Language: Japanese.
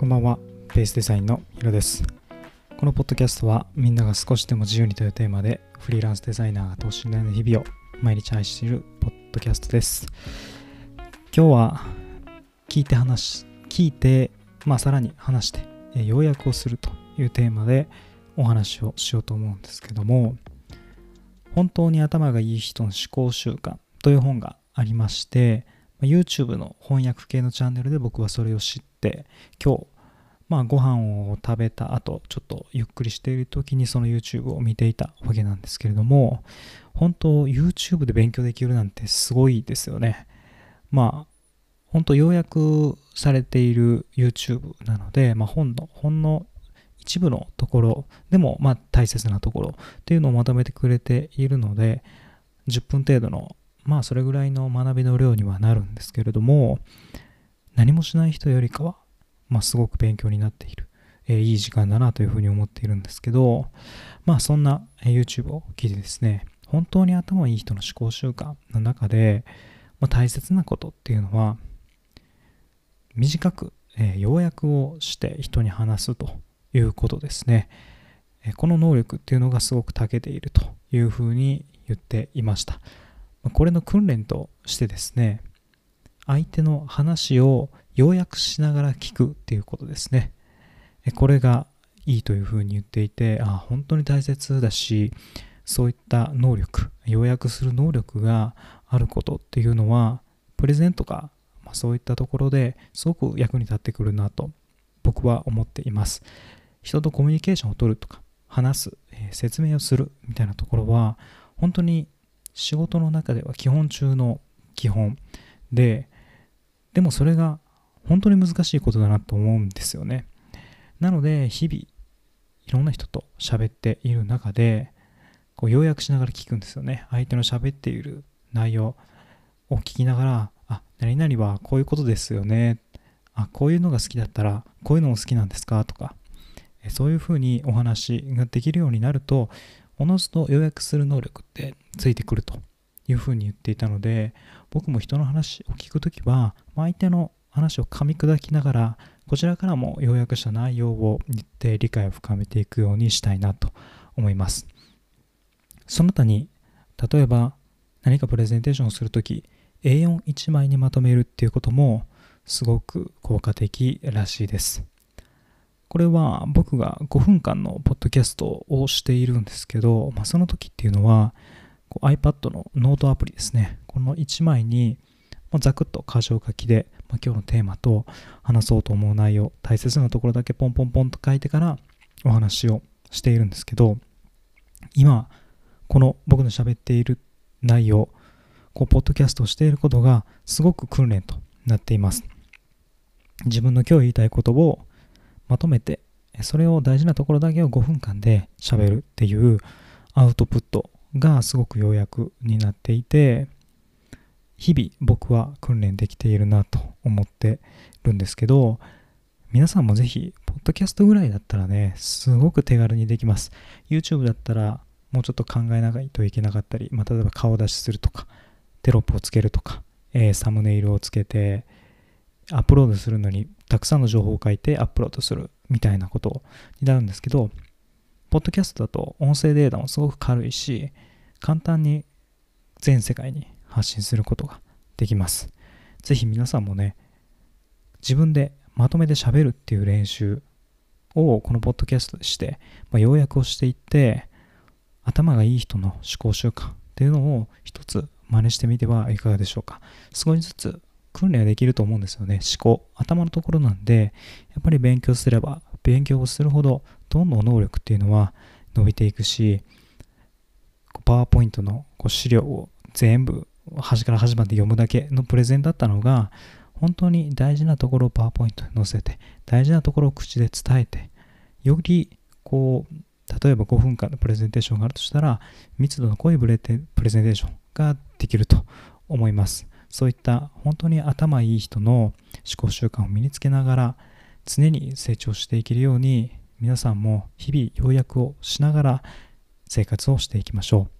こんばんは、ベースデザインのヒロです。このポッドキャストはみんなが少しでも自由にというテーマでフリーランスデザイナーが等身大の日々を毎日配信しているポッドキャストです。今日は聞いて話、聞いて、まあさらに話して、え要約をするというテーマでお話をしようと思うんですけども、本当に頭がいい人の思考習慣という本がありまして、YouTube の翻訳系のチャンネルで僕はそれを知って今日まあご飯を食べた後ちょっとゆっくりしている時にその YouTube を見ていたわけなんですけれども本当 YouTube で勉強できるなんてすごいですよね。まあ本当要約されている YouTube なので、まあ、本の本の一部のところでもまあ大切なところっていうのをまとめてくれているので10分程度のまあそれぐらいの学びの量にはなるんですけれども何もしない人よりかは、まあ、すごく勉強になっている、えーいい時間だなというふうに思っているんですけどまあそんな YouTube を聞いてですね本当に頭いい人の思考習慣の中で、まあ、大切なことっていうのは短く、えー要約をして人に話すということですね、えこの能力っていうのがすごく長けているというふうに言っていました。まこれの訓練としてですね相手の話を要約しながら聞くっていうことですね。これがいいというふうに言っていてあ本当に大切だしそういった能力要約する能力があることっていうのはプレゼンとか、まあ、そういったところですごく役に立ってくるなと僕は思っています。人とコミュニケーションを取るとか話す、えー説明をするみたいなところは本当に仕事の中では基本中の基本ででもそれが本当に難しいことだなと思うんですよね。なので日々いろんな人と喋っている中でこう要約しながら聞くんですよね。相手の喋っている内容を聞きながらあ何々はこういうことですよね。あこういうのが好きだったらこういうのも好きなんですか？とかそういうふうにお話ができるようになるとおのずと要約する能力ってついてくるというふうに言っていたので僕も人の話を聞くときは相手の話を噛み砕きながらこちらからも要約した内容を言って理解を深めていくようにしたいなと思います。その他に例えば何かプレゼンテーションをするとき A41 枚にまとめるっていうこともすごく効果的らしいです。これは僕が5分間のポッドキャストをしているんですけど、まあ、その時っていうのは iPad のノートアプリですね。この1枚にまざくっと箇条書きで、ま、今日のテーマと話そうと思う内容大切なところだけポンポンポンと書いてからお話をしているんですけど今この僕の喋っている内容こうポッドキャストをしていることがすごく訓練となっています。自分の今日言いたいことをまとめてそれを大事なところだけを5分間で喋るっていうアウトプットがすごく要約になっていて日々僕は訓練できているなと思ってるんですけど皆さんもぜひポッドキャストぐらいだったらねすごく手軽にできます。YouTube だったらもうちょっと考えないといけなかったり、まあ、例えば顔出しするとかテロップをつけるとか、えーサムネイルをつけてアップロードするのにたくさんの情報を書いてアップロードするみたいなことになるんですけどポッドキャストだと音声データもすごく軽いし簡単に全世界に発信することができます。ぜひ皆さんもね自分でまとめて喋るっていう練習をこのポッドキャストでして、まあ、要約をしていって頭がいい人の思考習慣っていうのを一つ真似してみてはいかがでしょうか。少しずつ訓練ができると思うんですよね。思考頭のところなんでやっぱり勉強すれば勉強をするほどどんどん能力っていうのは伸びていくしパワーポイントのこう資料を全部端から端まで読むだけのプレゼンだったのが本当に大事なところをパワーポイントに載せて大事なところを口で伝えてよりこう例えば5分間のプレゼンテーションがあるとしたら密度の濃いプレテプレゼンテーションができると思います。そういった本当に頭いい人の思考習慣を身につけながら常に成長していけるように皆さんも日々要約をしながら生活をしていきましょう。